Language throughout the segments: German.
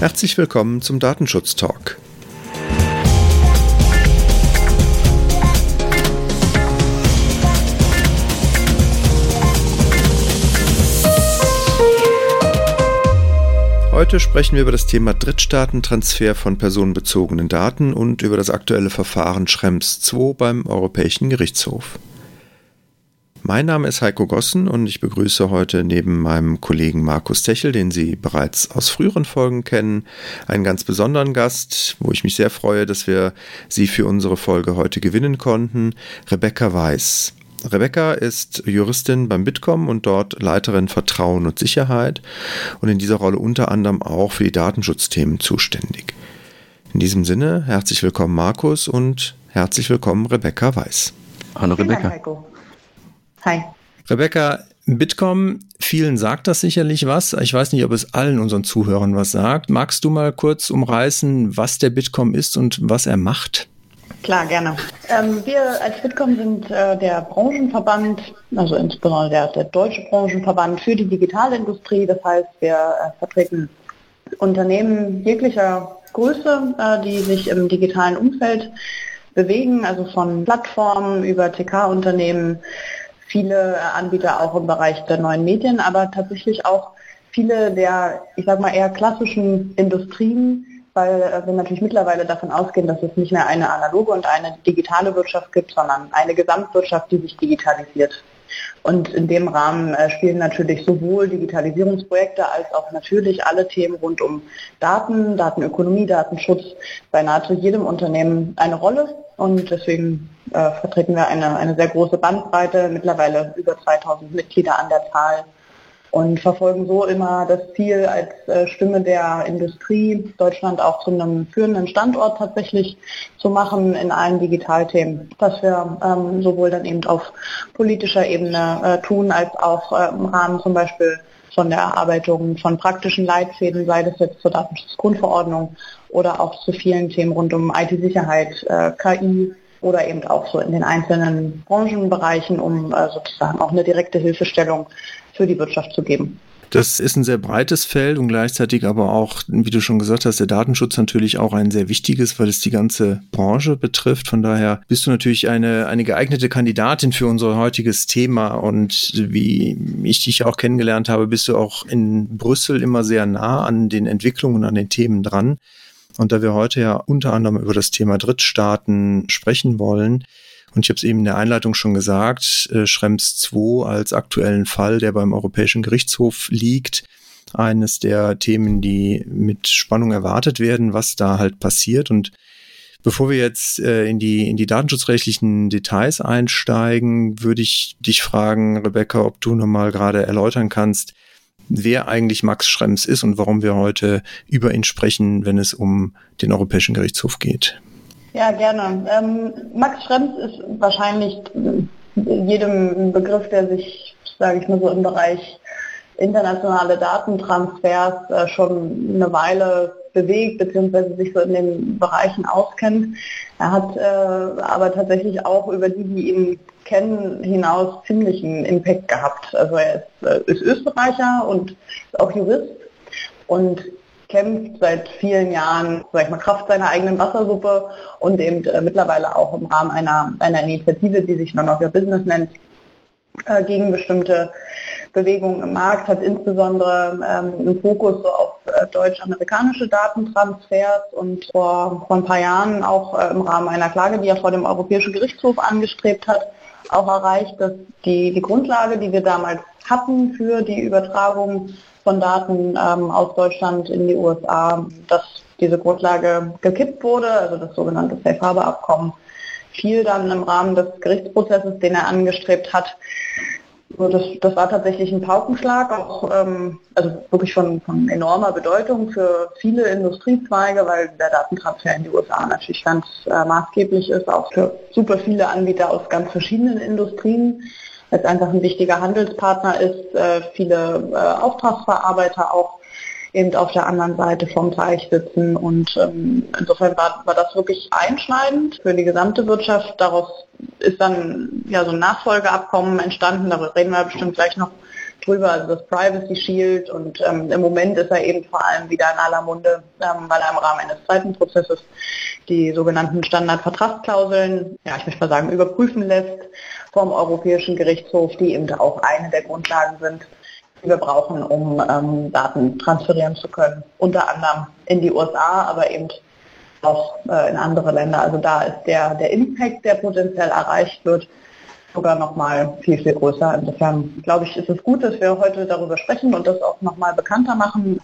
Herzlich willkommen zum Datenschutz Talk. Heute sprechen wir über das Thema Drittstaatentransfer von personenbezogenen Daten und über das aktuelle Verfahren Schrems II beim Europäischen Gerichtshof. Mein Name ist Heiko Gossen und ich begrüße heute neben meinem Kollegen Markus Techel, den Sie bereits aus früheren Folgen kennen, einen ganz besonderen Gast, wo ich mich sehr freue, dass wir Sie für unsere Folge heute gewinnen konnten, Rebecca Weiß. Rebecca ist Juristin beim Bitkom und dort Leiterin Vertrauen und Sicherheit und in dieser Rolle unter anderem auch für die Datenschutzthemen zuständig. In diesem Sinne, herzlich willkommen Markus und herzlich willkommen Rebecca Weiß. Hallo Rebecca. Dank, Hi. Rebecca, Bitkom, vielen sagt das sicherlich was. Ich weiß nicht, ob es allen unseren Zuhörern was sagt. Magst du mal kurz umreißen, was der Bitkom ist und was er macht? Klar, gerne. Ähm, wir als Bitkom sind äh, der Branchenverband, also insbesondere der, der, deutsche Branchenverband für die Digitalindustrie. Das heißt, wir äh, vertreten Unternehmen jeglicher Größe, äh, die sich im digitalen Umfeld bewegen, also von Plattformen über TK-Unternehmen, viele Anbieter auch im Bereich der neuen Medien, aber tatsächlich auch viele der, ich sag mal, eher klassischen Industrien, weil äh, wir natürlich mittlerweile davon ausgehen, dass es nicht mehr eine analoge und eine digitale Wirtschaft gibt, sondern eine Gesamtwirtschaft, die sich digitalisiert. Und in dem Rahmen äh, spielen natürlich sowohl Digitalisierungsprojekte als auch natürlich alle Themen rund um Daten, Datenökonomie, Datenschutz bei nahezu jedem Unternehmen eine Rolle. Und deswegen äh, vertreten wir eine, eine sehr große Bandbreite, mittlerweile über 2000 Mitglieder an der Zahl und verfolgen so immer das Ziel, als äh, Stimme der Industrie Deutschland auch zu einem führenden Standort tatsächlich zu machen in allen Digitalthemen, was wir ähm, sowohl dann eben auf politischer Ebene äh, tun, als auch äh, im Rahmen zum Beispiel von der Erarbeitung von praktischen Leitfäden, sei das jetzt zur Datenschutzgrundverordnung oder auch zu vielen Themen rund um IT-Sicherheit, äh, KI, oder eben auch so in den einzelnen Branchenbereichen, um äh, sozusagen auch eine direkte Hilfestellung für die Wirtschaft zu geben. Das ist ein sehr breites Feld und gleichzeitig aber auch, wie du schon gesagt hast, der Datenschutz natürlich auch ein sehr wichtiges, weil es die ganze Branche betrifft. Von daher bist du natürlich eine, eine geeignete Kandidatin für unser heutiges Thema. Und wie ich dich auch kennengelernt habe, bist du auch in Brüssel immer sehr nah an den Entwicklungen, an den Themen dran. Und da wir heute ja unter anderem über das Thema Drittstaaten sprechen wollen, und ich habe es eben in der Einleitung schon gesagt, äh, Schrems II als aktuellen Fall, der beim Europäischen Gerichtshof liegt, eines der Themen, die mit Spannung erwartet werden, was da halt passiert. Und bevor wir jetzt äh, in, die, in die datenschutzrechtlichen Details einsteigen, würde ich dich fragen, Rebecca, ob du nochmal gerade erläutern kannst, wer eigentlich Max Schrems ist und warum wir heute über ihn sprechen, wenn es um den Europäischen Gerichtshof geht. Ja, gerne. Ähm, Max Schrems ist wahrscheinlich jedem Begriff, der sich, sage ich mal so, im Bereich internationale Datentransfers äh, schon eine Weile bewegt, beziehungsweise sich so in den Bereichen auskennt. Er hat äh, aber tatsächlich auch über die, die ihn kennen, hinaus ziemlichen Impact gehabt. Also er ist, äh, ist Österreicher und ist auch Jurist und kämpft seit vielen Jahren, sag ich mal, Kraft seiner eigenen Wassersuppe und eben äh, mittlerweile auch im Rahmen einer, einer Initiative, die sich Non of Your Business nennt, äh, gegen bestimmte Bewegungen im Markt, hat insbesondere ähm, einen Fokus so auf äh, deutsch-amerikanische Datentransfers und vor, vor ein paar Jahren auch äh, im Rahmen einer Klage, die er vor dem Europäischen Gerichtshof angestrebt hat, auch erreicht, dass die, die Grundlage, die wir damals hatten für die Übertragung von Daten ähm, aus Deutschland in die USA, dass diese Grundlage gekippt wurde, also das sogenannte Safe Harbor Abkommen, fiel dann im Rahmen des Gerichtsprozesses, den er angestrebt hat. Das, das war tatsächlich ein Paukenschlag, auch ähm, also wirklich von, von enormer Bedeutung für viele Industriezweige, weil der Datentransfer in die USA natürlich ganz äh, maßgeblich ist, auch für super viele Anbieter aus ganz verschiedenen Industrien es einfach ein wichtiger Handelspartner ist, äh, viele äh, Auftragsverarbeiter auch eben auf der anderen Seite vom Teich sitzen. Und ähm, insofern war, war das wirklich einschneidend für die gesamte Wirtschaft. Daraus ist dann ja so ein Nachfolgeabkommen entstanden, darüber reden wir bestimmt gleich noch drüber, also das Privacy Shield und ähm, im Moment ist er eben vor allem wieder in aller Munde, ähm, weil er im Rahmen eines zweiten Prozesses die sogenannten Standardvertragsklauseln, ja ich möchte mal sagen, überprüfen lässt vom Europäischen Gerichtshof, die eben auch eine der Grundlagen sind, die wir brauchen, um ähm, Daten transferieren zu können. Unter anderem in die USA, aber eben auch äh, in andere Länder. Also da ist der, der Impact, der potenziell erreicht wird, sogar nochmal viel, viel größer. Insofern glaube ich, ist es gut, dass wir heute darüber sprechen und das auch nochmal bekannter machen.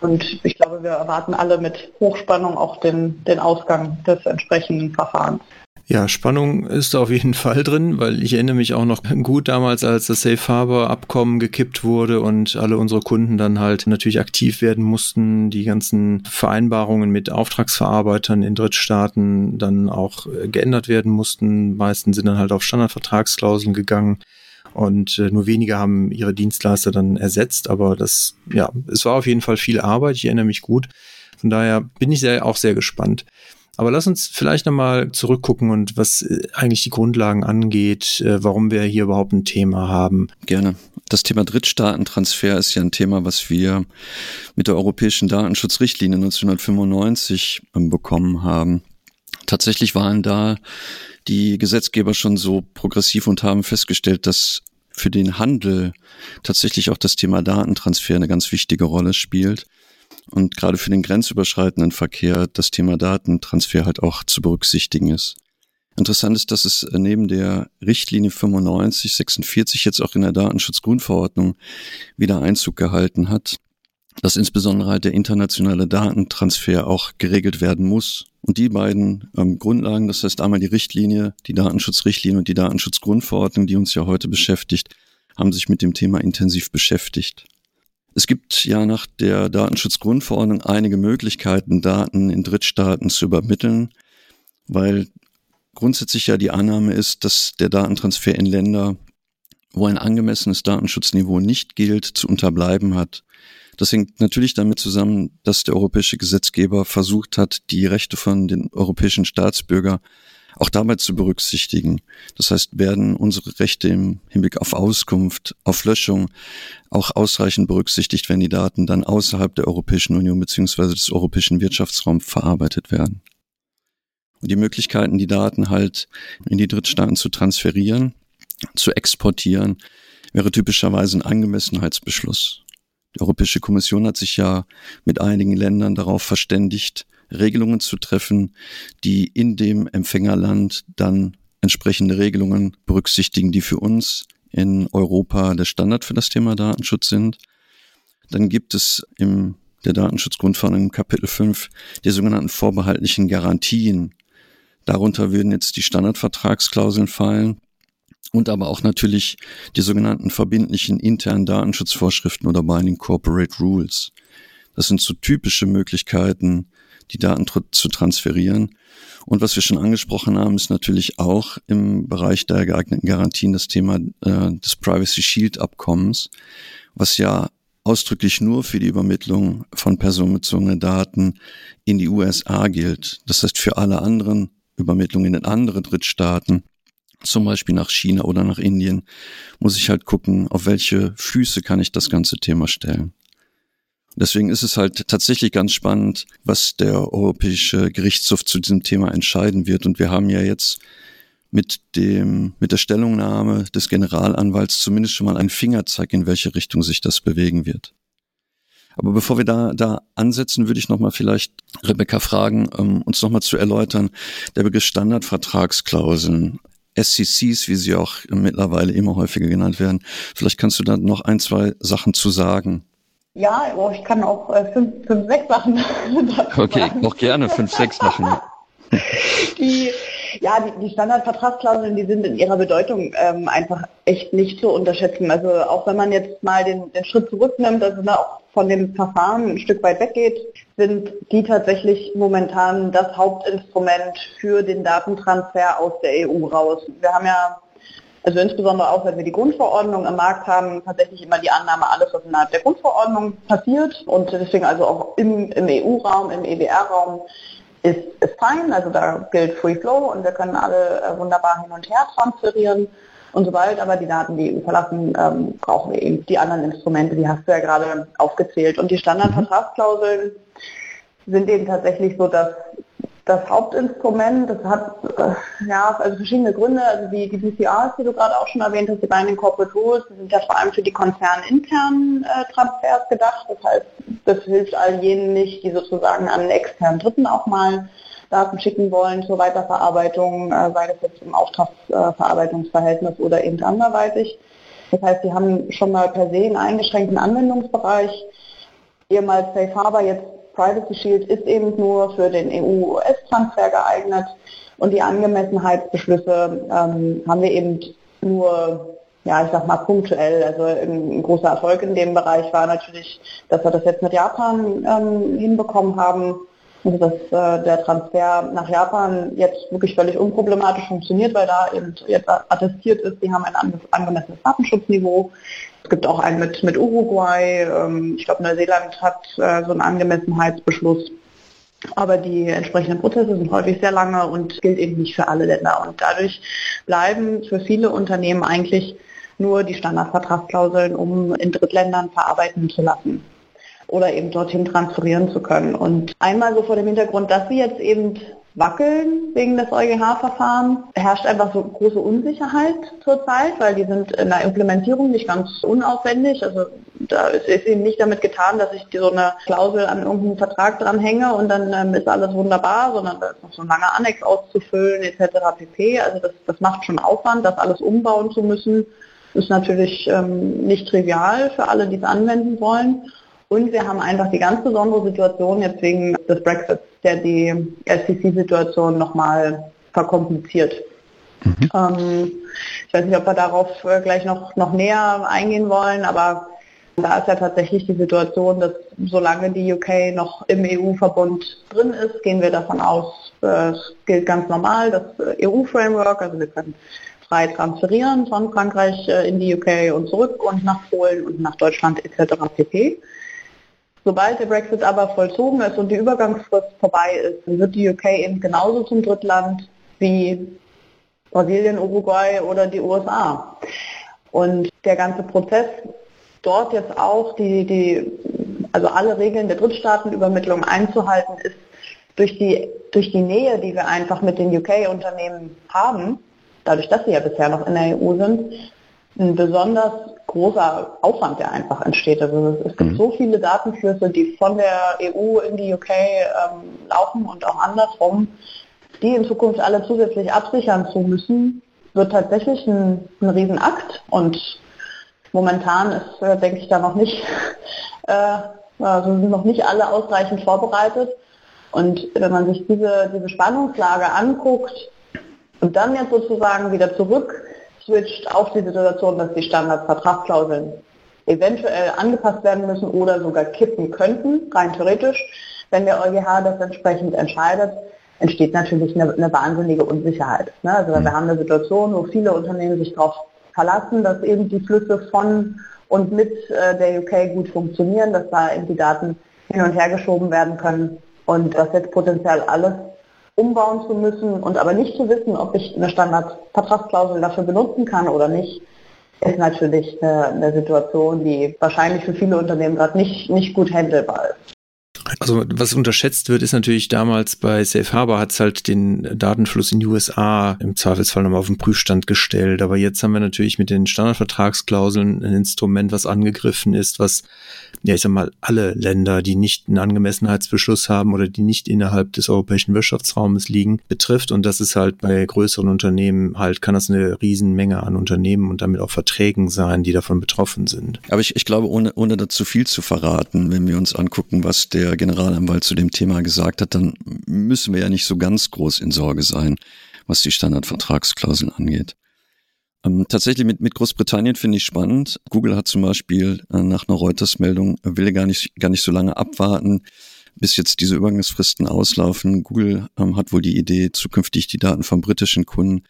Und ich glaube, wir erwarten alle mit Hochspannung auch den, den Ausgang des entsprechenden Verfahrens. Ja, Spannung ist auf jeden Fall drin, weil ich erinnere mich auch noch gut damals, als das Safe Harbor Abkommen gekippt wurde und alle unsere Kunden dann halt natürlich aktiv werden mussten, die ganzen Vereinbarungen mit Auftragsverarbeitern in Drittstaaten dann auch äh, geändert werden mussten. meisten sind dann halt auf Standardvertragsklauseln gegangen und äh, nur wenige haben ihre Dienstleister dann ersetzt, aber das, ja, es war auf jeden Fall viel Arbeit, ich erinnere mich gut. Von daher bin ich sehr, auch sehr gespannt. Aber lass uns vielleicht nochmal zurückgucken und was äh, eigentlich die Grundlagen angeht, äh, warum wir hier überhaupt ein Thema haben. Gerne. Das Thema Drittstaatentransfer ist ja ein Thema, was wir mit der Europäischen Datenschutzrichtlinie 1995 ähm, bekommen haben. Tatsächlich waren da die Gesetzgeber schon so progressiv und haben festgestellt, dass für den Handel tatsächlich auch das Thema Datentransfer eine ganz wichtige Rolle spielt und gerade für den grenzüberschreitenden Verkehr das Thema Datentransfer halt auch zu berücksichtigen ist. Interessant ist, dass es neben der Richtlinie 95, 46 jetzt auch in der Datenschutzgrundverordnung wieder Einzug gehalten hat, dass insbesondere halt der internationale Datentransfer auch geregelt werden muss. Und die beiden ähm, Grundlagen, das heißt einmal die Richtlinie, die Datenschutzrichtlinie und die Datenschutzgrundverordnung, die uns ja heute beschäftigt, haben sich mit dem Thema intensiv beschäftigt. Es gibt ja nach der Datenschutzgrundverordnung einige Möglichkeiten, Daten in Drittstaaten zu übermitteln, weil grundsätzlich ja die Annahme ist, dass der Datentransfer in Länder, wo ein angemessenes Datenschutzniveau nicht gilt, zu unterbleiben hat. Das hängt natürlich damit zusammen, dass der europäische Gesetzgeber versucht hat, die Rechte von den europäischen Staatsbürgern auch dabei zu berücksichtigen. Das heißt, werden unsere Rechte im Hinblick auf Auskunft, auf Löschung auch ausreichend berücksichtigt, wenn die Daten dann außerhalb der Europäischen Union beziehungsweise des europäischen Wirtschaftsraums verarbeitet werden. Und die Möglichkeiten, die Daten halt in die Drittstaaten zu transferieren, zu exportieren, wäre typischerweise ein Angemessenheitsbeschluss. Die Europäische Kommission hat sich ja mit einigen Ländern darauf verständigt, Regelungen zu treffen, die in dem Empfängerland dann entsprechende Regelungen berücksichtigen, die für uns in Europa der Standard für das Thema Datenschutz sind. Dann gibt es im der Datenschutzgrundverordnung im Kapitel 5 die sogenannten vorbehaltlichen Garantien. Darunter würden jetzt die Standardvertragsklauseln fallen und aber auch natürlich die sogenannten verbindlichen internen Datenschutzvorschriften oder Binding Corporate Rules. Das sind so typische Möglichkeiten, die Daten tr zu transferieren. Und was wir schon angesprochen haben, ist natürlich auch im Bereich der geeigneten Garantien das Thema äh, des Privacy Shield Abkommens, was ja ausdrücklich nur für die Übermittlung von personenbezogenen Daten in die USA gilt. Das heißt, für alle anderen Übermittlungen in andere Drittstaaten, zum Beispiel nach China oder nach Indien, muss ich halt gucken, auf welche Füße kann ich das ganze Thema stellen. Deswegen ist es halt tatsächlich ganz spannend, was der Europäische Gerichtshof zu diesem Thema entscheiden wird. Und wir haben ja jetzt mit dem, mit der Stellungnahme des Generalanwalts zumindest schon mal einen Fingerzeig, in welche Richtung sich das bewegen wird. Aber bevor wir da, da ansetzen, würde ich nochmal vielleicht Rebecca fragen, ähm, uns nochmal zu erläutern, der Begriff Standardvertragsklauseln, SCCs, wie sie auch mittlerweile immer häufiger genannt werden. Vielleicht kannst du da noch ein, zwei Sachen zu sagen. Ja, oh, ich kann auch äh, fünf, fünf, sechs Sachen. okay, sagen. noch gerne fünf, sechs Sachen. die, ja, die, die Standardvertragsklauseln, die sind in ihrer Bedeutung ähm, einfach echt nicht zu unterschätzen. Also auch wenn man jetzt mal den, den Schritt zurücknimmt, also da auch von dem Verfahren ein Stück weit weggeht, sind die tatsächlich momentan das Hauptinstrument für den Datentransfer aus der EU raus. Wir haben ja also insbesondere auch, wenn wir die Grundverordnung am Markt haben, tatsächlich immer die Annahme, alles, was innerhalb der Grundverordnung passiert und deswegen also auch im, im EU-Raum, im EWR-Raum ist, ist fein, also da gilt Free Flow und wir können alle äh, wunderbar hin und her transferieren. Und sobald aber die Daten die EU verlassen, ähm, brauchen wir eben die anderen Instrumente, die hast du ja gerade aufgezählt. Und die Standardvertragsklauseln sind eben tatsächlich so, dass das Hauptinstrument, das hat äh, ja also verschiedene Gründe, also die, die BCRs, die du gerade auch schon erwähnt hast, die Binding Corporate Rules, sind ja vor allem für die konzerninternen äh, Transfers gedacht. Das heißt, das hilft all jenen nicht, die sozusagen an externen Dritten auch mal Daten schicken wollen zur Weiterverarbeitung, äh, sei das jetzt im Auftragsverarbeitungsverhältnis oder eben anderweitig. Das heißt, sie haben schon mal per se einen eingeschränkten Anwendungsbereich. Ehemals Safe Harbor, jetzt Privacy Shield ist eben nur für den EU-US-Transfer geeignet und die Angemessenheitsbeschlüsse ähm, haben wir eben nur, ja, ich sag mal punktuell. Also ein großer Erfolg in dem Bereich war natürlich, dass wir das jetzt mit Japan ähm, hinbekommen haben. Dass äh, der Transfer nach Japan jetzt wirklich völlig unproblematisch funktioniert, weil da eben jetzt attestiert ist, die haben ein angemessenes Datenschutzniveau. Es gibt auch einen mit, mit Uruguay. Ähm, ich glaube, Neuseeland hat äh, so einen Angemessenheitsbeschluss. Aber die entsprechenden Prozesse sind häufig sehr lange und gilt eben nicht für alle Länder. Und dadurch bleiben für viele Unternehmen eigentlich nur die Standardvertragsklauseln, um in Drittländern verarbeiten zu lassen oder eben dorthin transferieren zu können. Und einmal so vor dem Hintergrund, dass sie jetzt eben wackeln wegen des EuGH-Verfahrens. Herrscht einfach so große Unsicherheit zurzeit, weil die sind in der Implementierung nicht ganz unaufwendig. Also da ist, ist eben nicht damit getan, dass ich so eine Klausel an irgendeinen Vertrag dranhänge und dann ähm, ist alles wunderbar, sondern da ist noch so ein langer Annex auszufüllen etc. pp. Also das, das macht schon Aufwand, das alles umbauen zu müssen. Ist natürlich ähm, nicht trivial für alle, die es anwenden wollen. Und wir haben einfach die ganz besondere Situation jetzt wegen des Brexits, der die SEC-Situation nochmal verkompliziert. Mhm. Ähm, ich weiß nicht, ob wir darauf äh, gleich noch, noch näher eingehen wollen, aber da ist ja tatsächlich die Situation, dass solange die UK noch im EU-Verbund drin ist, gehen wir davon aus, äh, es gilt ganz normal das äh, EU-Framework, also wir können frei transferieren von Frankreich in die UK und zurück und nach Polen und nach Deutschland etc. pp. Sobald der Brexit aber vollzogen ist und die Übergangsfrist vorbei ist, wird die UK eben genauso zum Drittland wie Brasilien, Uruguay oder die USA. Und der ganze Prozess dort jetzt auch die, die, also alle Regeln der Drittstaatenübermittlung einzuhalten, ist durch die, durch die Nähe, die wir einfach mit den UK-Unternehmen haben, dadurch, dass sie ja bisher noch in der EU sind, ein besonders großer Aufwand, der einfach entsteht. Also es, gibt mhm. so viele Datenflüsse, die von der EU in die UK ähm, laufen und auch andersrum, die in Zukunft alle zusätzlich absichern zu müssen, wird tatsächlich ein, ein Riesenakt und momentan ist, äh, denke ich, da noch nicht, äh, also sind noch nicht alle ausreichend vorbereitet. Und wenn man sich diese, diese Spannungslage anguckt und dann jetzt sozusagen wieder zurück switcht auf die Situation, dass die Standardvertragsklauseln eventuell angepasst werden müssen oder sogar kippen könnten, rein theoretisch. Wenn der EuGH das entsprechend entscheidet, entsteht natürlich eine, eine wahnsinnige Unsicherheit. Ne? Also wir mhm. haben eine Situation, wo viele Unternehmen sich darauf verlassen, dass eben die Flüsse von und mit äh, der UK gut funktionieren, dass da eben die Daten hin und her geschoben werden können und dass jetzt potenziell alles umbauen zu müssen und aber nicht zu wissen, ob ich eine Standardvertragsklausel dafür benutzen kann oder nicht, ist natürlich eine, eine Situation, die wahrscheinlich für viele Unternehmen gerade nicht, nicht gut handelbar ist. Also was unterschätzt wird, ist natürlich damals bei Safe Harbor hat es halt den Datenfluss in die USA im Zweifelsfall nochmal auf den Prüfstand gestellt. Aber jetzt haben wir natürlich mit den Standardvertragsklauseln ein Instrument, was angegriffen ist, was, ja ich sag mal, alle Länder, die nicht einen Angemessenheitsbeschluss haben oder die nicht innerhalb des europäischen Wirtschaftsraumes liegen, betrifft. Und das ist halt bei größeren Unternehmen halt, kann das eine Riesenmenge an Unternehmen und damit auch Verträgen sein, die davon betroffen sind. Aber ich, ich glaube, ohne, ohne dazu viel zu verraten, wenn wir uns angucken, was der Generalanwalt zu dem Thema gesagt hat, dann müssen wir ja nicht so ganz groß in Sorge sein, was die Standardvertragsklauseln angeht. Ähm, tatsächlich mit, mit Großbritannien finde ich spannend. Google hat zum Beispiel äh, nach einer Reuters-Meldung, äh, will gar nicht, gar nicht so lange abwarten, bis jetzt diese Übergangsfristen auslaufen. Google ähm, hat wohl die Idee, zukünftig die Daten von britischen Kunden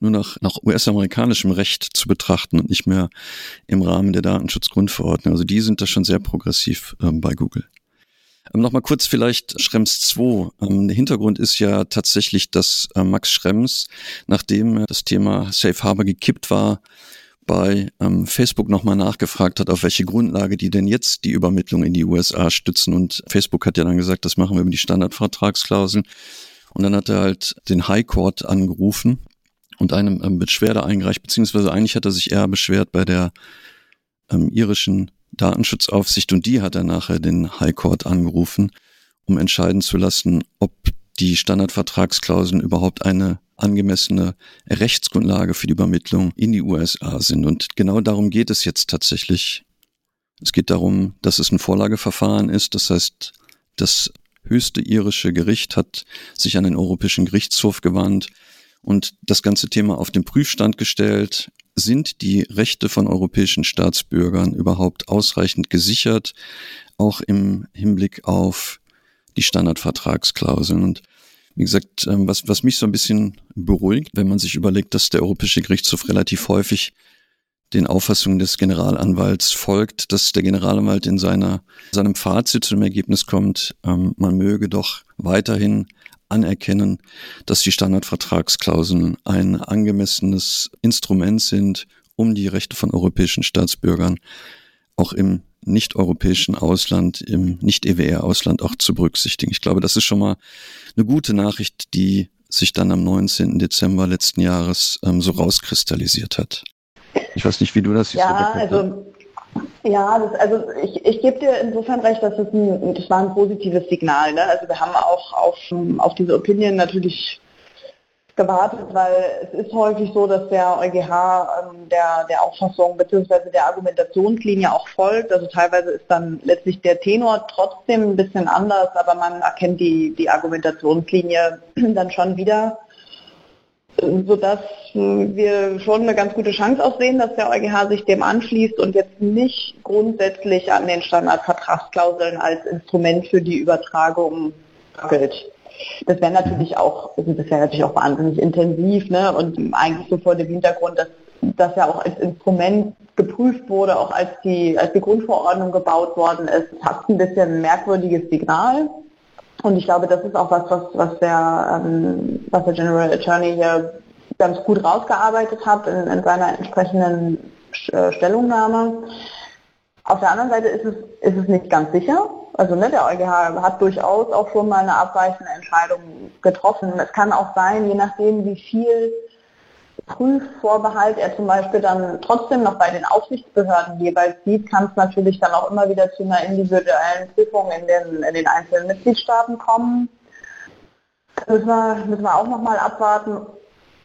nur nach, nach US-amerikanischem Recht zu betrachten und nicht mehr im Rahmen der Datenschutzgrundverordnung. Also die sind da schon sehr progressiv ähm, bei Google. Ähm, Nochmal kurz vielleicht Schrems 2. Ähm, der Hintergrund ist ja tatsächlich, dass äh, Max Schrems, nachdem das Thema Safe Harbor gekippt war, bei ähm, Facebook nochmal nachgefragt hat, auf welche Grundlage die denn jetzt die Übermittlung in die USA stützen. Und Facebook hat ja dann gesagt, das machen wir über die Standardvertragsklauseln. Und dann hat er halt den High Court angerufen und eine ähm, Beschwerde eingereicht, beziehungsweise eigentlich hat er sich eher beschwert bei der ähm, irischen Datenschutzaufsicht und die hat er nachher den High Court angerufen, um entscheiden zu lassen, ob die Standardvertragsklauseln überhaupt eine angemessene Rechtsgrundlage für die Übermittlung in die USA sind. Und genau darum geht es jetzt tatsächlich. Es geht darum, dass es ein Vorlageverfahren ist. Das heißt, das höchste irische Gericht hat sich an den Europäischen Gerichtshof gewandt und das ganze Thema auf den Prüfstand gestellt. Sind die Rechte von europäischen Staatsbürgern überhaupt ausreichend gesichert, auch im Hinblick auf die Standardvertragsklauseln? Und wie gesagt, ähm, was, was mich so ein bisschen beruhigt, wenn man sich überlegt, dass der Europäische Gerichtshof relativ häufig den Auffassungen des Generalanwalts folgt, dass der Generalanwalt in seiner, seinem Fazit zu dem Ergebnis kommt, ähm, man möge doch weiterhin anerkennen, dass die Standardvertragsklauseln ein angemessenes Instrument sind, um die Rechte von europäischen Staatsbürgern auch im nicht-europäischen Ausland, im Nicht-EWR-Ausland auch zu berücksichtigen. Ich glaube, das ist schon mal eine gute Nachricht, die sich dann am 19. Dezember letzten Jahres ähm, so rauskristallisiert hat. Ich weiß nicht, wie du das siehst. Ja, also ja, das, also ich, ich gebe dir insofern recht, dass es ein, das war ein positives Signal. Ne? Also wir haben auch auf, auf diese Opinion natürlich gewartet, weil es ist häufig so, dass der EuGH ähm, der, der Auffassung bzw. der Argumentationslinie auch folgt. Also teilweise ist dann letztlich der Tenor trotzdem ein bisschen anders, aber man erkennt die, die Argumentationslinie dann schon wieder sodass wir schon eine ganz gute Chance aussehen, dass der EuGH sich dem anschließt und jetzt nicht grundsätzlich an den Standardvertragsklauseln als Instrument für die Übertragung gilt. Das wäre natürlich auch, das wäre natürlich auch wahnsinnig intensiv, ne? Und eigentlich so vor dem Hintergrund, dass das ja auch als Instrument geprüft wurde, auch als die, als die Grundverordnung gebaut worden ist, fast ein bisschen ein merkwürdiges Signal. Und ich glaube, das ist auch was, was, was, der, ähm, was der General Attorney hier ganz gut rausgearbeitet hat in, in seiner entsprechenden äh, Stellungnahme. Auf der anderen Seite ist es, ist es nicht ganz sicher. Also ne, der EuGH hat durchaus auch schon mal eine abweichende Entscheidung getroffen. Es kann auch sein, je nachdem, wie viel Prüfvorbehalt er zum Beispiel dann trotzdem noch bei den Aufsichtsbehörden jeweils sieht, kann es natürlich dann auch immer wieder zu einer individuellen Prüfung in den, in den einzelnen Mitgliedstaaten kommen. Das müssen wir, müssen wir auch nochmal abwarten.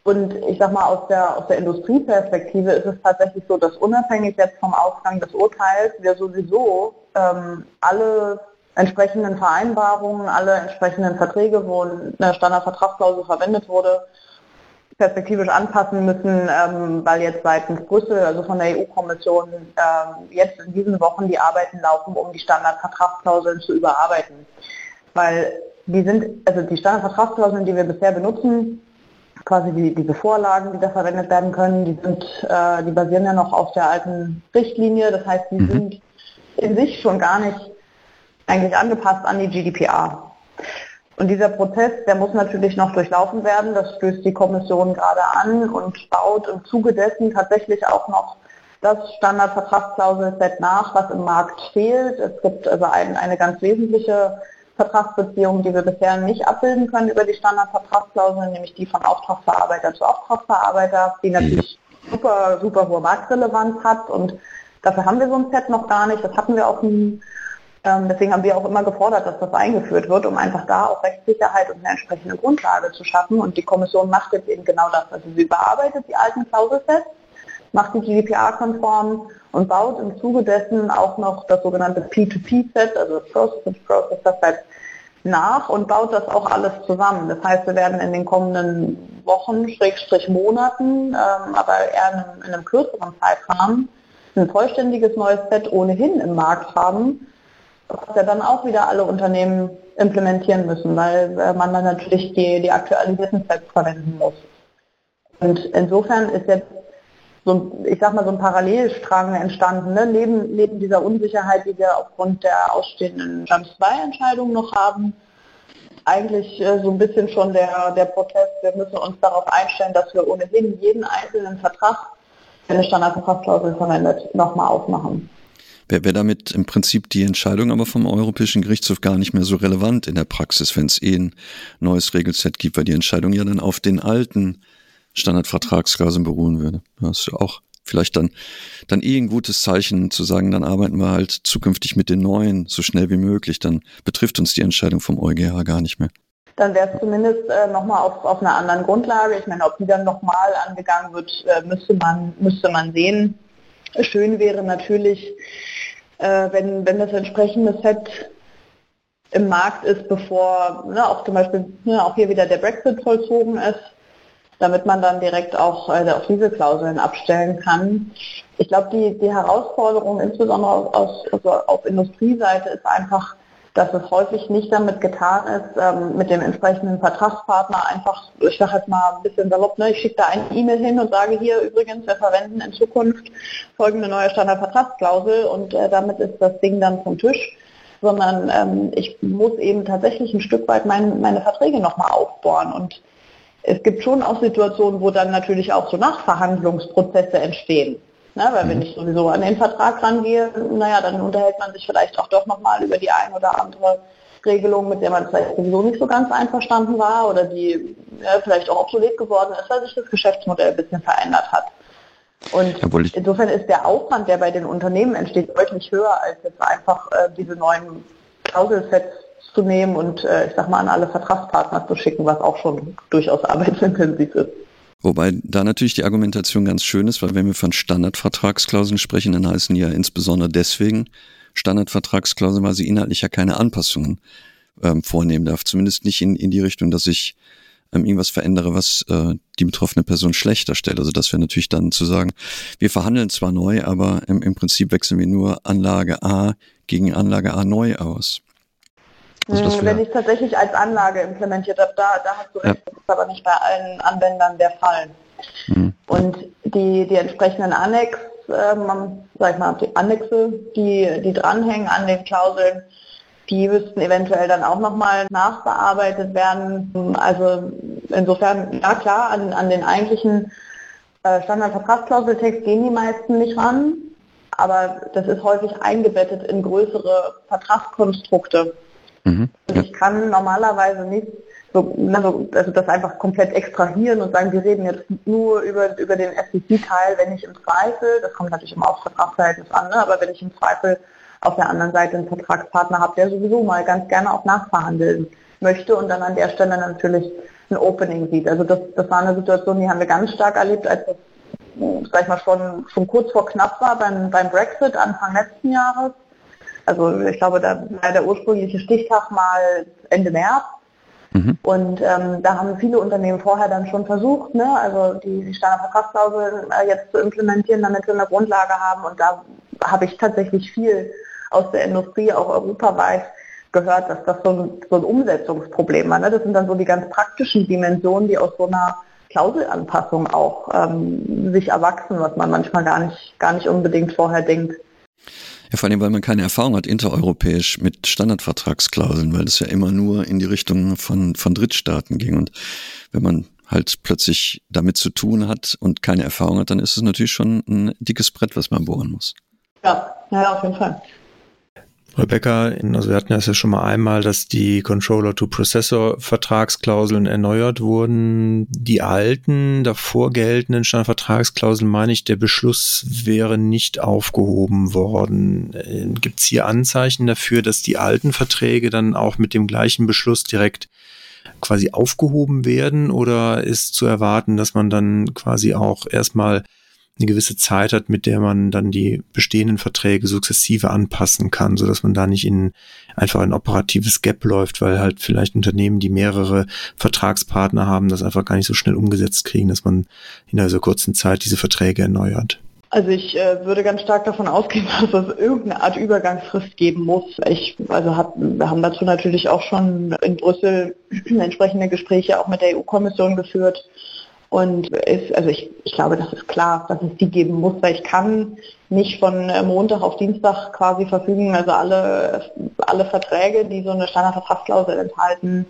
Und ich sag mal, aus der, aus der Industrieperspektive ist es tatsächlich so, dass unabhängig jetzt vom Ausgang des Urteils wir sowieso ähm, alle entsprechenden Vereinbarungen, alle entsprechenden Verträge, wo eine Standardvertragsklausel verwendet wurde, perspektivisch anpassen müssen, ähm, weil jetzt seitens Brüssel, also von der EU-Kommission, ähm, jetzt in diesen Wochen die Arbeiten laufen, um die Standardvertragsklauseln zu überarbeiten. Weil die sind, also die Standardvertragsklauseln, die wir bisher benutzen, quasi die, diese Vorlagen, die da verwendet werden können, die sind, äh, die basieren ja noch auf der alten Richtlinie. Das heißt, die mhm. sind in sich schon gar nicht eigentlich angepasst an die GDPR. Und dieser Prozess, der muss natürlich noch durchlaufen werden. Das stößt die Kommission gerade an und baut im Zuge dessen tatsächlich auch noch das Standardvertragsklauselset nach, was im Markt fehlt. Es gibt also ein, eine ganz wesentliche Vertragsbeziehung, die wir bisher nicht abbilden können über die Standardvertragsklauseln, nämlich die von Auftragsverarbeiter zu Auftragsverarbeiter, die natürlich super, super hohe Marktrelevanz hat und dafür haben wir so ein Set noch gar nicht. Das hatten wir auch nie. Ähm, deswegen haben wir auch immer gefordert, dass das eingeführt wird, um einfach da auch Rechtssicherheit und eine entsprechende Grundlage zu schaffen. Und die Kommission macht jetzt eben genau das. Also sie überarbeitet die alten Klauselsets, macht die GDPR-konform und baut im Zuge dessen auch noch das sogenannte P2P-Set, also Process and Process Set nach und baut das auch alles zusammen. Das heißt, wir werden in den kommenden Wochen, Schrägstrich Monaten, ähm, aber eher in einem kürzeren Zeitrahmen, ein vollständiges neues Set ohnehin im Markt haben, was ja dann auch wieder alle Unternehmen implementieren müssen, weil äh, man dann natürlich die, die aktualisierten Sets verwenden muss. Und insofern ist jetzt so, ich sag mal, so ein Parallelstrang entstanden, ne? neben, neben dieser Unsicherheit, die wir aufgrund der ausstehenden Jump 2 Entscheidung noch haben. Eigentlich äh, so ein bisschen schon der, der Protest, wir müssen uns darauf einstellen, dass wir ohnehin jeden einzelnen Vertrag, der eine Standardvertragsklausel verwendet, nochmal aufmachen. Wäre wär damit im Prinzip die Entscheidung aber vom Europäischen Gerichtshof gar nicht mehr so relevant in der Praxis, wenn es eh ein neues Regelset gibt, weil die Entscheidung ja dann auf den alten Standardvertragsklauseln beruhen würde. Das ist ja auch vielleicht dann, dann eh ein gutes Zeichen zu sagen, dann arbeiten wir halt zukünftig mit den neuen so schnell wie möglich. Dann betrifft uns die Entscheidung vom EuGH gar nicht mehr. Dann wäre es zumindest äh, nochmal auf, auf einer anderen Grundlage. Ich meine, ob die dann nochmal angegangen wird, äh, müsste, man, müsste man sehen. Schön wäre natürlich, äh, wenn, wenn das entsprechende Set im Markt ist, bevor ne, auch zum Beispiel ne, auch hier wieder der Brexit vollzogen ist damit man dann direkt auch äh, auf diese Klauseln abstellen kann. Ich glaube, die, die Herausforderung insbesondere aus, also auf Industrieseite ist einfach, dass es häufig nicht damit getan ist, ähm, mit dem entsprechenden Vertragspartner einfach, ich sage jetzt mal ein bisschen salopp, ne, ich schicke da eine E-Mail hin und sage hier übrigens, wir verwenden in Zukunft folgende neue Standardvertragsklausel und äh, damit ist das Ding dann vom Tisch sondern ähm, ich muss eben tatsächlich ein Stück weit mein, meine Verträge nochmal aufbohren. Und es gibt schon auch Situationen, wo dann natürlich auch so Nachverhandlungsprozesse entstehen. Na, weil wenn mhm. ich sowieso an den Vertrag rangehe, naja, dann unterhält man sich vielleicht auch doch nochmal über die ein oder andere Regelung, mit der man vielleicht sowieso nicht so ganz einverstanden war oder die ja, vielleicht auch obsolet geworden ist, weil sich das Geschäftsmodell ein bisschen verändert hat. Und insofern ist der Aufwand, der bei den Unternehmen entsteht, deutlich höher als jetzt einfach äh, diese neuen Klauselsets zu nehmen und äh, ich sag mal an alle Vertragspartner zu schicken, was auch schon durchaus arbeitsintensiv ist. Wobei da natürlich die Argumentation ganz schön ist, weil wenn wir von Standardvertragsklauseln sprechen, dann heißen die ja insbesondere deswegen Standardvertragsklauseln, weil sie inhaltlich ja keine Anpassungen ähm, vornehmen darf. Zumindest nicht in, in die Richtung, dass ich ähm, irgendwas verändere, was äh, die betroffene Person schlechter stellt. Also das wäre natürlich dann zu sagen, wir verhandeln zwar neu, aber im, im Prinzip wechseln wir nur Anlage A gegen Anlage A neu aus. Hm, Wenn ich es tatsächlich als Anlage implementiert habe, da, da hast du recht, ja. das ist aber nicht bei allen Anwendern der Fall. Mhm. Und die, die entsprechenden Annex, ähm, sag ich mal, die Annexe, die, die dranhängen an den Klauseln, die müssten eventuell dann auch nochmal nachbearbeitet werden. Also insofern, ja klar, an, an den eigentlichen äh, Standardvertragsklauseltext gehen die meisten nicht ran, aber das ist häufig eingebettet in größere Vertragskonstrukte. Mhm. Und ich kann normalerweise nicht so, also, also das einfach komplett extrahieren und sagen, wir reden jetzt nur über, über den SEC-Teil, wenn ich im Zweifel, das kommt natürlich immer auf Vertragsverhältnis an, ne, aber wenn ich im Zweifel auf der anderen Seite einen Vertragspartner habe, der sowieso mal ganz gerne auch nachverhandeln möchte und dann an der Stelle natürlich ein Opening sieht. Also das, das war eine Situation, die haben wir ganz stark erlebt, als das, sag ich mal, schon, schon kurz vor knapp war beim, beim Brexit Anfang letzten Jahres also ich glaube, da war der ursprüngliche Stichtag mal Ende März. Mhm. Und ähm, da haben viele Unternehmen vorher dann schon versucht, ne, also die, die Standardvertragsklausel äh, jetzt zu implementieren, damit wir eine Grundlage haben. Und da habe ich tatsächlich viel aus der Industrie, auch europaweit, gehört, dass das so ein, so ein Umsetzungsproblem war. Ne? Das sind dann so die ganz praktischen Dimensionen, die aus so einer Klauselanpassung auch ähm, sich erwachsen, was man manchmal gar nicht, gar nicht unbedingt vorher denkt. Ja, vor allem, weil man keine Erfahrung hat intereuropäisch mit Standardvertragsklauseln, weil es ja immer nur in die Richtung von, von Drittstaaten ging. Und wenn man halt plötzlich damit zu tun hat und keine Erfahrung hat, dann ist es natürlich schon ein dickes Brett, was man bohren muss. Ja, ja, auf jeden Fall. Rebecca, also wir hatten das ja schon mal einmal, dass die Controller-to-Processor-Vertragsklauseln erneuert wurden. Die alten, davor geltenden Standardvertragsklauseln, meine ich, der Beschluss wäre nicht aufgehoben worden. Äh, Gibt es hier Anzeichen dafür, dass die alten Verträge dann auch mit dem gleichen Beschluss direkt quasi aufgehoben werden oder ist zu erwarten, dass man dann quasi auch erstmal eine gewisse Zeit hat, mit der man dann die bestehenden Verträge sukzessive anpassen kann, so dass man da nicht in einfach ein operatives Gap läuft, weil halt vielleicht Unternehmen, die mehrere Vertragspartner haben, das einfach gar nicht so schnell umgesetzt kriegen, dass man in einer so kurzen Zeit diese Verträge erneuert. Also ich äh, würde ganz stark davon ausgehen, dass es irgendeine Art Übergangsfrist geben muss. Ich, also hab, wir haben dazu natürlich auch schon in Brüssel entsprechende Gespräche auch mit der EU-Kommission geführt Und ist, also ich, ich glaube, das ist klar, dass es die geben muss, weil ich kann nicht von äh, Montag auf Dienstag quasi verfügen. Also alle, alle Verträge, die so eine Standardvertragsklausel enthalten,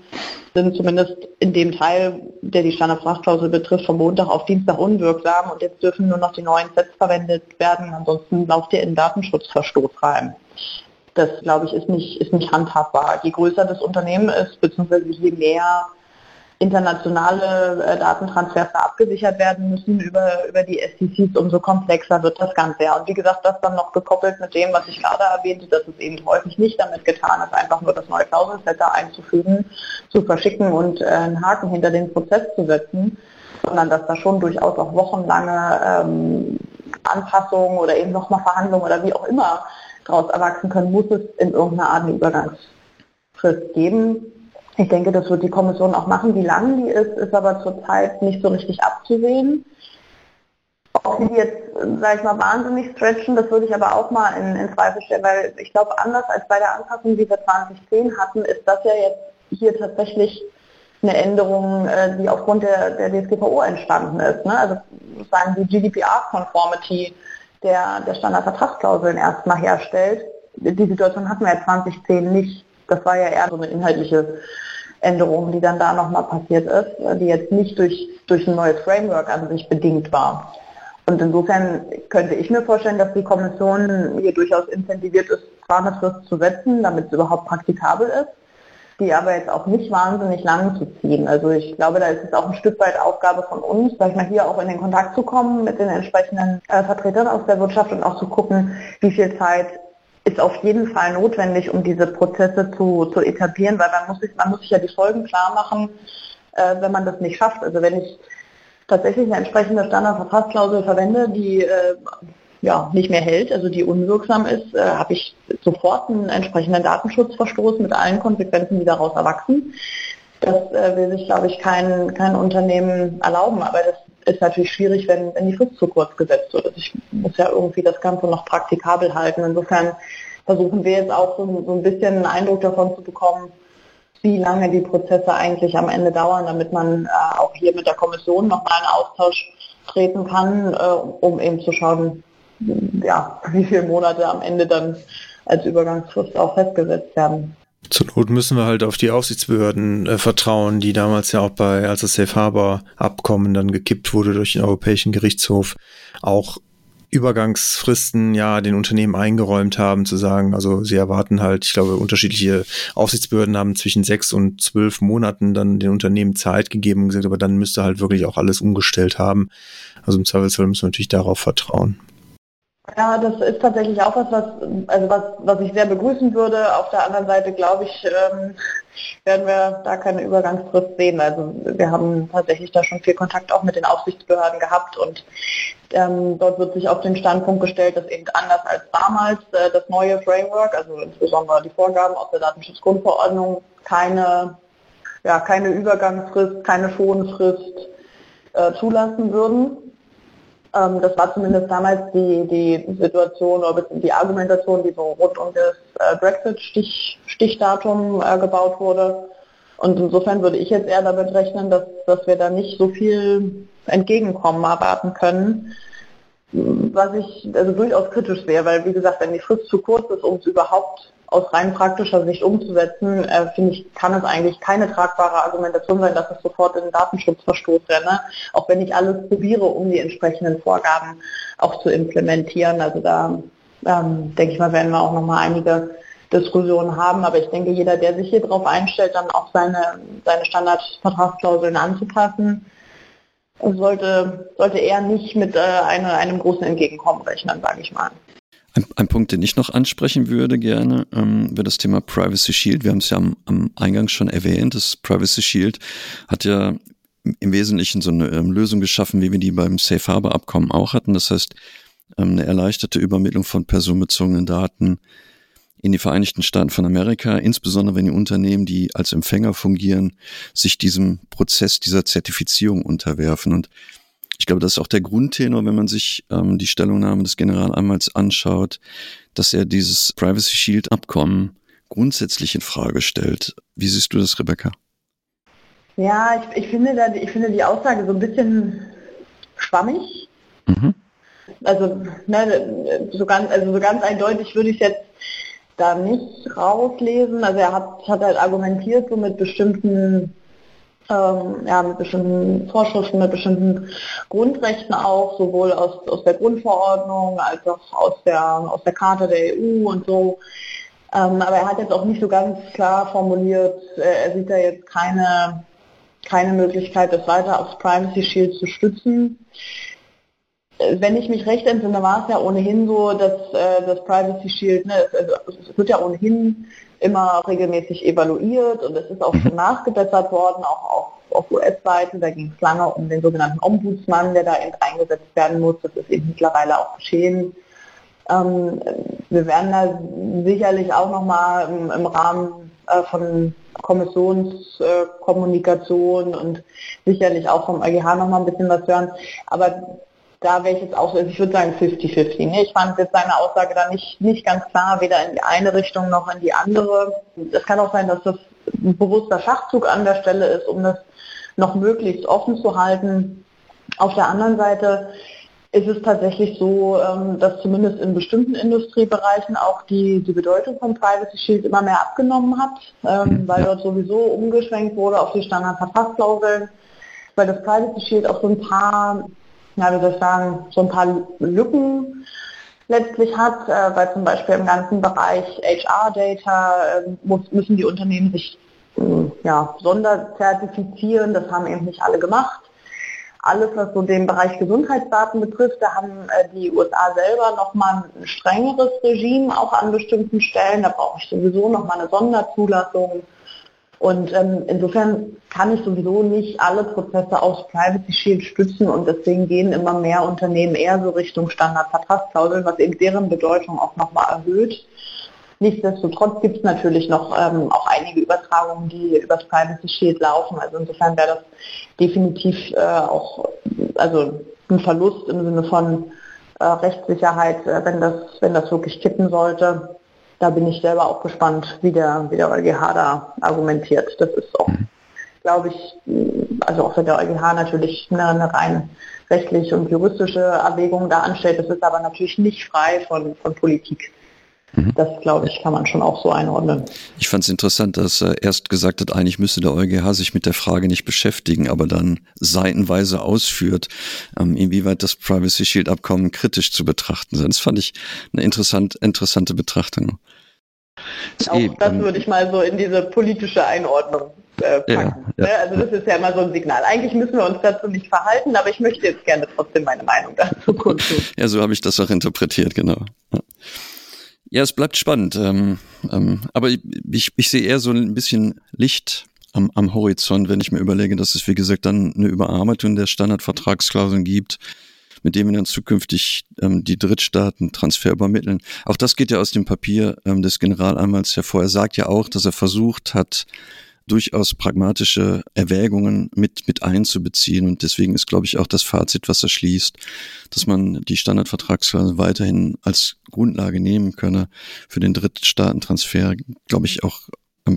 sind zumindest in dem Teil, der die Standardvertragsklausel betrifft, von Montag auf Dienstag unwirksam und jetzt dürfen nur noch die neuen Sets verwendet werden. Ansonsten lauft ihr in Datenschutzverstoß rein. Das, glaube ich, ist nicht, ist nicht handhabbar. Je größer das Unternehmen ist, beziehungsweise je mehr internationale äh, Datentransfers da abgesichert werden müssen über, über die STCs, umso komplexer wird das Ganze. Ja. Und wie gesagt, das dann noch gekoppelt mit dem, was ich gerade erwähnte, dass es eben häufig nicht damit getan ist, einfach nur das neue Klauselset da einzufügen, zu verschicken und äh, einen Haken hinter den Prozess zu setzen, sondern dass da schon durchaus auch wochenlange ähm, Anpassungen oder eben nochmal Verhandlungen oder wie auch immer daraus erwachsen können, muss es in irgendeiner Art eine Übergangsfrist geben ich denke, das wird die Kommission auch machen. Wie lang die ist, ist aber zurzeit nicht so richtig abzusehen. Ob sie jetzt, sage ich mal, wahnsinnig stretchen, das würde ich aber auch mal in, in Zweifel stellen, weil ich glaube, anders als bei der Anpassung, die wir 2010 hatten, ist das ja jetzt hier tatsächlich eine Änderung, äh, die aufgrund der, der DSGVO entstanden ist. Ne? Also sagen die GDPR-Conformity der, der Standardvertragsklauseln erstmal herstellt. Die Situation hatten wir ja 2010 nicht. Das war ja eher so eine inhaltliche Änderung, die dann da nochmal passiert ist, die jetzt nicht durch, durch ein neues Framework an sich bedingt war. Und insofern könnte ich mir vorstellen, dass die Kommission hier durchaus incentiviert ist, zwar eine Frist zu setzen, damit es überhaupt praktikabel ist, die aber jetzt auch nicht wahnsinnig lang zu ziehen. Also ich glaube, da ist es auch ein Stück weit Aufgabe von uns, sag ich mal, hier auch in den Kontakt zu kommen mit den entsprechenden äh, Vertretern aus der Wirtschaft und auch zu gucken, wie viel Zeit ist auf jeden Fall notwendig, um diese Prozesse zu, zu etablieren, weil man muss, sich, man muss sich ja die Folgen klar machen, äh, wenn man das nicht schafft. Also wenn ich tatsächlich eine entsprechende Standardvertragsklausel verwende, die äh, ja, nicht mehr hält, also die unwirksam ist, äh, habe ich sofort einen entsprechenden Datenschutzverstoß mit allen Konsequenzen, die daraus erwachsen. Das äh, will sich, glaube ich, kein, kein Unternehmen erlauben, aber das ist natürlich schwierig, wenn, wenn die Frist zu kurz gesetzt wird. Also ich muss ja irgendwie das Ganze noch praktikabel halten. Insofern versuchen wir jetzt auch so, so ein bisschen einen Eindruck davon zu bekommen, wie lange die Prozesse eigentlich am Ende dauern, damit man äh, auch hier mit der Kommission nochmal einen Austausch treten kann, äh, um eben zu schauen, ja, wie viele Monate am Ende dann als Übergangsfrist auch festgesetzt werden. Zur Not müssen wir halt auf die Aufsichtsbehörden äh, vertrauen, die damals ja auch bei, als das Safe Harbor Abkommen dann gekippt wurde durch den Europäischen Gerichtshof, auch Übergangsfristen ja den Unternehmen eingeräumt haben, zu sagen, also sie erwarten halt, ich glaube, unterschiedliche Aufsichtsbehörden haben zwischen sechs und zwölf Monaten dann den Unternehmen Zeit gegeben und gesagt, aber dann müsste halt wirklich auch alles umgestellt haben. Also im Zweifelsfall müssen wir natürlich darauf vertrauen. Ja, das ist tatsächlich auch was, was, also was, was ich sehr begrüßen würde. Auf der anderen Seite glaube ich, ähm, werden wir da keine Übergangsfrist sehen. Also wir haben tatsächlich da schon viel Kontakt auch mit den Aufsichtsbehörden gehabt und ähm, dort wird sich auf den Standpunkt gestellt, dass eben anders als damals äh, das neue Framework, also insbesondere die Vorgaben aus der Datenschutzgrundverordnung, keine, ja, keine Übergangsfrist, keine Schonfrist äh, zulassen würden. Ähm, das war zumindest damals die, die Situation oder die Argumentation, die so rund um das äh, Brexit-Stichdatum äh, gebaut wurde. Und insofern würde ich jetzt eher damit rechnen, dass, dass wir da nicht so viel Entgegenkommen erwarten können, was ich also durchaus kritisch sehe, weil wie gesagt, wenn die Frist zu kurz ist, um es überhaupt aus rein praktischer Sicht umzusetzen, äh, finde ich, kann es eigentlich keine tragbare Argumentation sein, dass ich sofort in den Datenschutzverstoß renne, auch wenn ich alles probiere, um die entsprechenden Vorgaben auch zu implementieren. Also da ähm, denke ich mal, werden wir auch nochmal einige Diskussionen haben, aber ich denke, jeder, der sich hier darauf einstellt, dann auch seine, seine Standardvertragsklauseln anzupassen, sollte, sollte eher nicht mit äh, eine, einem großen Entgegenkommen rechnen, sage ich mal. Ein, ein, Punkt, den ich noch ansprechen würde gerne, ähm, wäre das Thema Privacy Shield. Wir haben es ja am, am Eingang schon erwähnt. Das Privacy Shield hat ja im Wesentlichen so eine ähm, Lösung geschaffen, wie wir die beim Safe Harbor Abkommen auch hatten. Das heißt, ähm, eine erleichterte Übermittlung von personenbezogenen Daten in die Vereinigten Staaten von Amerika, insbesondere wenn die Unternehmen, die als Empfänger fungieren, sich diesem Prozess dieser Zertifizierung unterwerfen. Und ich glaube, das ist auch der Grundtenor, wenn man sich ähm, die Stellungnahme des Generalanwalts anschaut, dass er dieses Privacy Shield Abkommen grundsätzlich in Frage stellt. Wie siehst du das, Rebecca? Ja, ich, ich, finde, da, ich finde die Aussage so ein bisschen schwammig. Mhm. Also, ne, so ganz, also so ganz eindeutig würde ich jetzt da nicht rauslesen. Also er hat, hat halt argumentiert so mit bestimmten ähm, ja, mit bestimmten Vorschriften, mit bestimmten Grundrechten auch, sowohl aus, aus der Grundverordnung als auch aus der, aus der Charta der EU und so. Ähm, aber er hat jetzt auch nicht so ganz klar formuliert, äh, er sieht da jetzt keine, keine Möglichkeit, das weiter aufs Privacy Shield zu stützen wenn ich mich recht entsinne, war es ja ohnehin so, dass äh, das Privacy Shield, ne, es, also, es, wird ja ohnehin immer regelmäßig evaluiert und es ist auch schon nachgebessert worden, auch auf, auf US-Seite. Da ging es lange um den sogenannten Ombudsmann, der da eingesetzt werden muss. Das ist eben mittlerweile auch geschehen. Ähm, wir werden da sicherlich auch nochmal im, im Rahmen äh, von Kommissionskommunikation äh, und sicherlich auch vom EuGH nochmal ein bisschen was hören. Aber da wäre ich jetzt auch, also ich würde sagen 50-50. Ne? Ich fand jetzt seine Aussage da nicht, nicht ganz klar, weder in die eine Richtung noch in die andere. Es kann auch sein, dass das ein bewusster Schachzug an der Stelle ist, um das noch möglichst offen zu halten. Auf der anderen Seite ist es tatsächlich so, ähm, dass zumindest in bestimmten Industriebereichen auch die, die Bedeutung von Privacy Shield immer mehr abgenommen hat, ähm, weil dort sowieso umgeschwenkt wurde auf die Standardvertragsklauseln, weil das Privacy Shield auch so ein paar ja, wie soll ich sagen, so ein paar Lücken letztlich hat, äh, weil zum Beispiel im ganzen Bereich HR-Data äh, müssen die Unternehmen sich äh, ja, sonderzertifizieren, das haben eben nicht alle gemacht. Alles, was so den Bereich Gesundheitsdaten betrifft, da haben äh, die USA selber nochmal ein strengeres Regime, auch an bestimmten Stellen. Da brauche ich sowieso nochmal eine Sonderzulassung. Und ähm, insofern kann ich sowieso nicht alle Prozesse aus Privacy Shield stützen und deswegen gehen immer mehr Unternehmen eher so Richtung Standardvertragsklauseln, was eben deren Bedeutung auch nochmal erhöht. Nichtsdestotrotz gibt es natürlich noch ähm, auch einige Übertragungen, die über das Privacy Shield laufen. Also insofern wäre das definitiv äh, auch also ein Verlust im Sinne von äh, Rechtssicherheit, äh, wenn das wenn das wirklich kippen sollte da bin ich selber auch gespannt, wie der, wie der EuGH da argumentiert. Das ist auch, mhm. glaube ich, also auch wenn der EuGH natürlich eine, eine rein rechtliche und juristische Erwägung da anstellt, das ist aber natürlich nicht frei von, von Politik. Mhm. Das, glaube ich, kann man schon auch so einordnen. Ich fand es interessant, dass er erst gesagt hat, eigentlich müsste der EuGH sich mit der Frage nicht beschäftigen, aber dann seitenweise ausführt, ähm, inwieweit das Privacy Shield Abkommen kritisch zu betrachten sei. Das fand ich eine interessant, interessante Betrachtung. Auch Eben. das würde ich mal so in diese politische Einordnung äh, packen. Ja, ja. Ne? Also das ist ja immer so ein Signal. Eigentlich müssen wir uns dazu nicht verhalten, aber ich möchte jetzt gerne trotzdem meine Meinung dazu kundtun. Ja, so habe ich das auch interpretiert, genau. Ja. Ja, es bleibt spannend. Ähm, ähm, aber ich, ich, ich sehe eher so ein bisschen Licht am, am Horizont, wenn ich mir überlege, dass es, wie gesagt, dann eine Überarbeitung der Standardvertragsklauseln gibt mit dem wir dann zukünftig ähm, die Drittstaaten Transfer übermitteln. Auch das geht ja aus dem Papier ähm, des Generalanwalts hervor. Er sagt ja auch, dass er versucht hat, durchaus pragmatische Erwägungen mit, mit einzubeziehen. Und deswegen ist, glaube ich, auch das Fazit, was er schließt, dass man die Standardvertragsklausel weiterhin als Grundlage nehmen könne für den Drittstaatentransfer, glaube ich, auch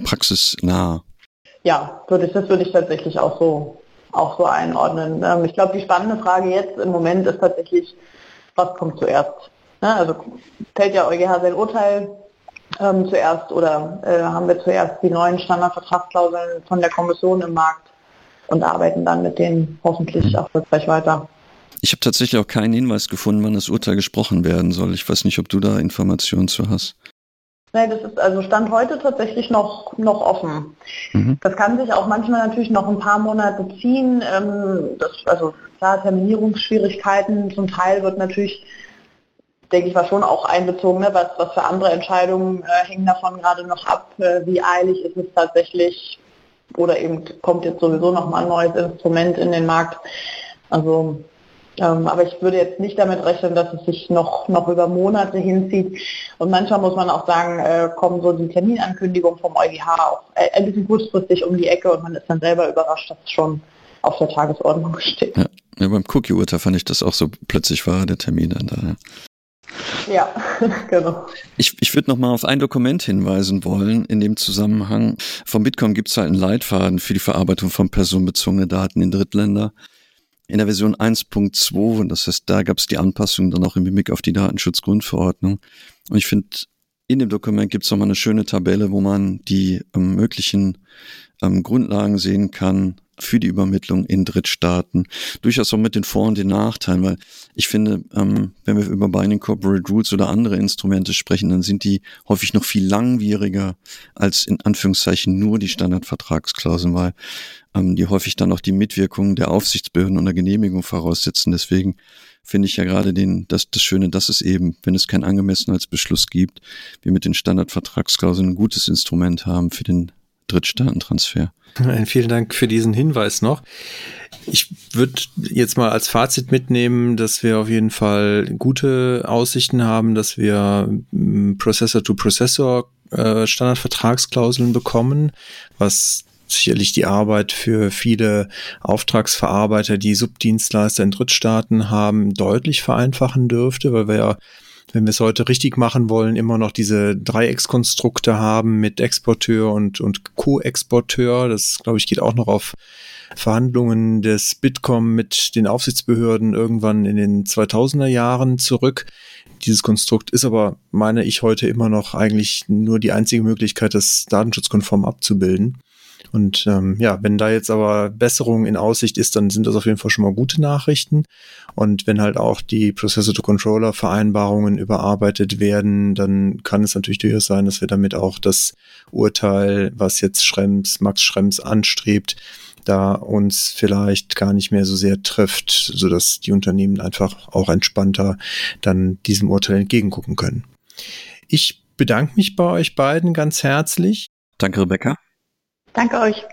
praxisnah. Ja, würde ich, das würde ich tatsächlich auch so auch so einordnen. Ähm, ich glaube, die spannende Frage jetzt im Moment ist tatsächlich, was kommt zuerst? Ne? Also fällt ja EuGH sein Urteil ähm, zuerst oder äh, haben wir zuerst die neuen Standardvertragsklauseln von der Kommission im Markt und arbeiten dann mit denen hoffentlich mhm. erfolgreich weiter. Ich habe tatsächlich auch keinen Hinweis gefunden, wann das Urteil gesprochen werden soll. Ich weiß nicht, ob du da Informationen zu hast. Nein, das ist also Stand heute tatsächlich noch, noch offen. Mhm. Das kann sich auch manchmal natürlich noch ein paar Monate ziehen. Ähm, das, also klar, Terminierungsschwierigkeiten zum Teil wird natürlich, denke ich mal, schon auch einbezogen. Ne? Was, was für andere Entscheidungen äh, hängen davon gerade noch ab? Äh, wie eilig ist es tatsächlich? Oder eben kommt jetzt sowieso noch mal ein neues Instrument in den Markt. Also ähm, aber ich würde jetzt nicht damit rechnen, dass es sich noch, noch über Monate hinzieht. Und manchmal muss man auch sagen, äh, kommen so die Terminankündigungen vom EuGH auch äh, ein bisschen kurzfristig um die Ecke und man ist dann selber überrascht, dass es schon auf der Tagesordnung steht. Ja, ja beim Cookie-Urteil fand ich das auch so plötzlich war, der Termin dann da. Ja. Genau. Ich, ich würde noch mal auf ein Dokument hinweisen wollen in dem Zusammenhang. Vom Bitkom gibt es halt einen Leitfaden für die Verarbeitung von personenbezogenen Daten in Drittländer. In der Version 1.2, das heißt, da gab es die Anpassung dann auch im Hinblick auf die Datenschutzgrundverordnung. Und ich finde, in dem Dokument gibt es nochmal eine schöne Tabelle, wo man die ähm, möglichen ähm, Grundlagen sehen kann, für die Übermittlung in Drittstaaten. Durchaus auch mit den Vor- und den Nachteilen, weil ich finde, ähm, wenn wir über Binding Corporate Rules oder andere Instrumente sprechen, dann sind die häufig noch viel langwieriger als in Anführungszeichen nur die Standardvertragsklauseln, weil ähm, die häufig dann auch die Mitwirkung der Aufsichtsbehörden und der Genehmigung voraussetzen. Deswegen finde ich ja gerade den, das, das Schöne, dass es eben, wenn es keinen Angemessenheitsbeschluss gibt, wir mit den Standardvertragsklauseln ein gutes Instrument haben für den Drittstaatentransfer. Vielen Dank für diesen Hinweis noch. Ich würde jetzt mal als Fazit mitnehmen, dass wir auf jeden Fall gute Aussichten haben, dass wir Processor-to-Processor äh, Standardvertragsklauseln bekommen, was sicherlich die Arbeit für viele Auftragsverarbeiter, die Subdienstleister in Drittstaaten haben, deutlich vereinfachen dürfte, weil wir ja wenn wir es heute richtig machen wollen, immer noch diese Dreieckskonstrukte haben mit Exporteur und, und Co-Exporteur. Das, glaube ich, geht auch noch auf Verhandlungen des Bitkom mit den Aufsichtsbehörden irgendwann in den 2000er Jahren zurück. Dieses Konstrukt ist aber, meine ich, heute immer noch eigentlich nur die einzige Möglichkeit, das datenschutzkonform abzubilden. Und ähm, ja, wenn da jetzt aber Besserung in Aussicht ist, dann sind das auf jeden Fall schon mal gute Nachrichten. Und wenn halt auch die Processor-to-Controller-Vereinbarungen überarbeitet werden, dann kann es natürlich durchaus sein, dass wir damit auch das Urteil, was jetzt Schrems, Max Schrems anstrebt, da uns vielleicht gar nicht mehr so sehr trifft, so dass die Unternehmen einfach auch entspannter dann diesem Urteil entgegengucken können. Ich bedanke mich bei euch beiden ganz herzlich. Danke, Rebecca. Danke euch.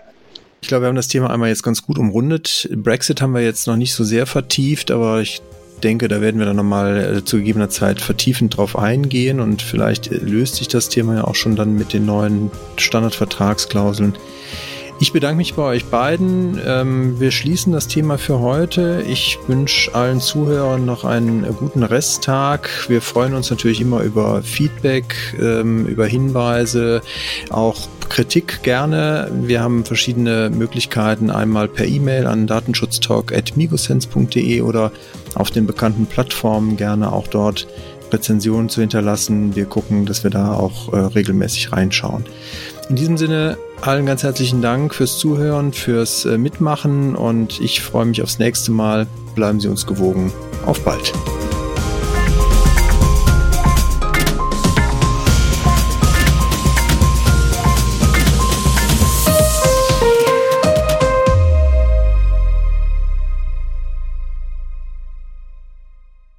Ich glaube, wir haben das Thema einmal jetzt ganz gut umrundet. Brexit haben wir jetzt noch nicht so sehr vertieft, aber ich denke, da werden wir dann nochmal äh, zu gegebener Zeit vertiefend drauf eingehen und vielleicht löst sich das Thema ja auch schon dann mit den neuen Standardvertragsklauseln. Ich bedanke mich bei euch beiden. Ähm, wir schließen das Thema für heute. Ich wünsche allen Zuhörern noch einen guten Resttag. Wir freuen uns natürlich immer über Feedback, ähm, über Hinweise, auch Kritik gerne. Wir haben verschiedene Möglichkeiten, einmal per E-Mail an datenschutztalk.migosense.de oder auf den bekannten Plattformen gerne auch dort Rezensionen zu hinterlassen. Wir gucken, dass wir da auch äh, regelmäßig reinschauen. In diesem Sinne allen ganz herzlichen Dank fürs Zuhören, fürs äh, Mitmachen und ich freue mich aufs nächste Mal. Bleiben Sie uns gewogen. Auf bald.